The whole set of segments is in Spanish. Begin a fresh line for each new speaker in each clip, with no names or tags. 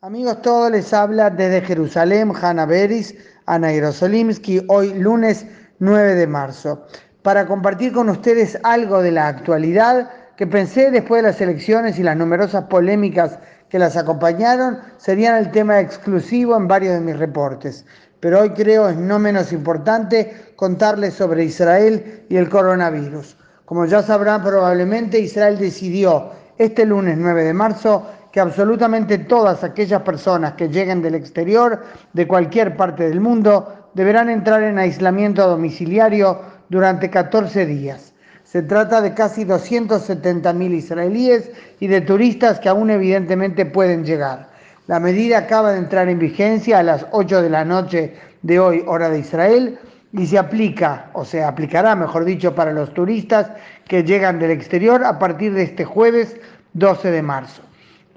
Amigos, todos les habla desde Jerusalén Hanna Beris, Ana Yerosolimsky, hoy lunes 9 de marzo, para compartir con ustedes algo de la actualidad que pensé después de las elecciones y las numerosas polémicas que las acompañaron serían el tema exclusivo en varios de mis reportes. Pero hoy creo es no menos importante contarles sobre Israel y el coronavirus. Como ya sabrán probablemente, Israel decidió este lunes 9 de marzo que absolutamente todas aquellas personas que lleguen del exterior, de cualquier parte del mundo, deberán entrar en aislamiento domiciliario durante 14 días. Se trata de casi 270.000 israelíes y de turistas que aún evidentemente pueden llegar. La medida acaba de entrar en vigencia a las 8 de la noche de hoy, hora de Israel, y se aplica, o se aplicará, mejor dicho, para los turistas que llegan del exterior a partir de este jueves 12 de marzo.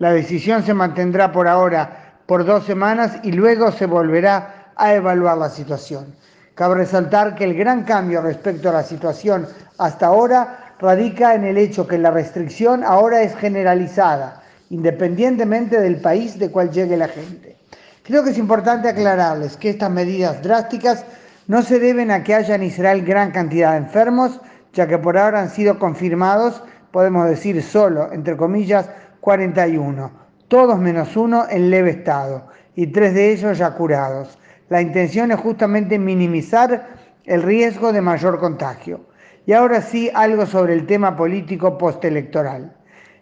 La decisión se mantendrá por ahora por dos semanas y luego se volverá a evaluar la situación. Cabe resaltar que el gran cambio respecto a la situación hasta ahora radica en el hecho que la restricción ahora es generalizada, independientemente del país de cual llegue la gente. Creo que es importante aclararles que estas medidas drásticas no se deben a que haya en Israel gran cantidad de enfermos, ya que por ahora han sido confirmados, podemos decir solo, entre comillas, 41, todos menos uno en leve estado y tres de ellos ya curados. La intención es justamente minimizar el riesgo de mayor contagio. Y ahora sí, algo sobre el tema político postelectoral.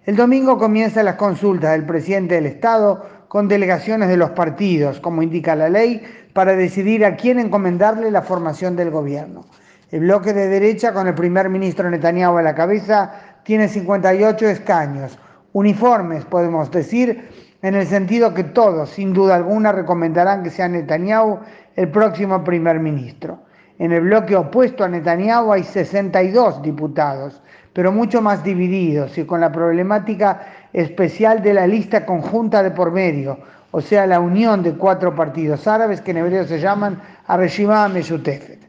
El domingo comienzan las consultas del presidente del Estado con delegaciones de los partidos, como indica la ley, para decidir a quién encomendarle la formación del gobierno. El bloque de derecha, con el primer ministro Netanyahu a la cabeza, tiene 58 escaños, uniformes, podemos decir, en el sentido que todos, sin duda alguna, recomendarán que sea Netanyahu el próximo primer ministro. En el bloque opuesto a Netanyahu hay 62 diputados, pero mucho más divididos y con la problemática especial de la lista conjunta de por medio, o sea, la unión de cuatro partidos árabes que en hebreo se llaman Areshima Meshutefet.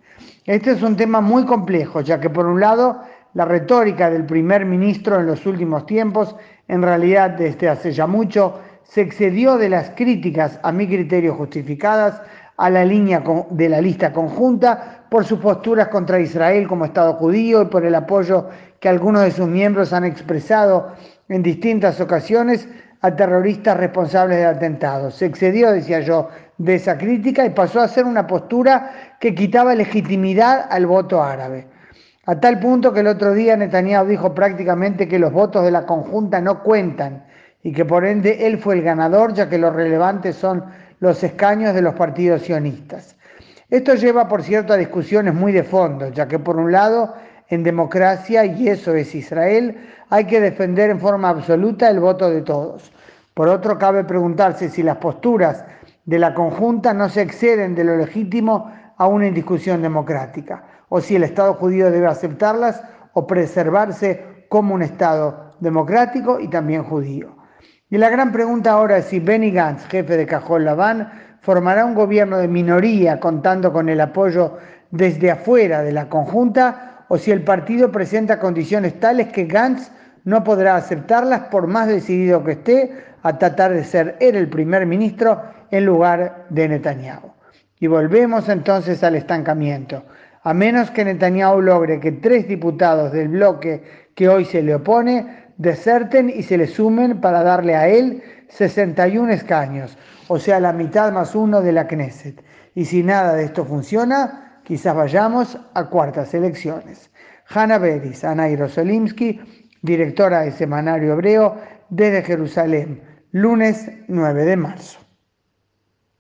Este es un tema muy complejo, ya que por un lado la retórica del primer ministro en los últimos tiempos, en realidad desde hace ya mucho, se excedió de las críticas, a mi criterio justificadas, a la línea de la lista conjunta por sus posturas contra Israel como Estado judío y por el apoyo que algunos de sus miembros han expresado en distintas ocasiones a terroristas responsables de atentados. Se excedió, decía yo, de esa crítica y pasó a ser una postura que quitaba legitimidad al voto árabe. A tal punto que el otro día Netanyahu dijo prácticamente que los votos de la conjunta no cuentan y que por ende él fue el ganador, ya que lo relevante son los escaños de los partidos sionistas. Esto lleva, por cierto, a discusiones muy de fondo, ya que por un lado, en democracia, y eso es Israel, hay que defender en forma absoluta el voto de todos. Por otro, cabe preguntarse si las posturas de la conjunta no se exceden de lo legítimo a una indiscusión democrática, o si el Estado judío debe aceptarlas o preservarse como un Estado democrático y también judío. Y la gran pregunta ahora es si Benny Gantz, jefe de Cajol Laván, formará un gobierno de minoría contando con el apoyo desde afuera de la conjunta o si el partido presenta condiciones tales que Gantz no podrá aceptarlas por más decidido que esté a tratar de ser él el primer ministro en lugar de Netanyahu. Y volvemos entonces al estancamiento. A menos que Netanyahu logre que tres diputados del bloque que hoy se le opone deserten y se le sumen para darle a él 61 escaños, o sea, la mitad más uno de la Knesset. Y si nada de esto funciona, quizás vayamos a cuartas elecciones. Hanna Beris, Ana Jerosolimsky, directora de Semanario Hebreo, desde Jerusalén, lunes 9 de marzo.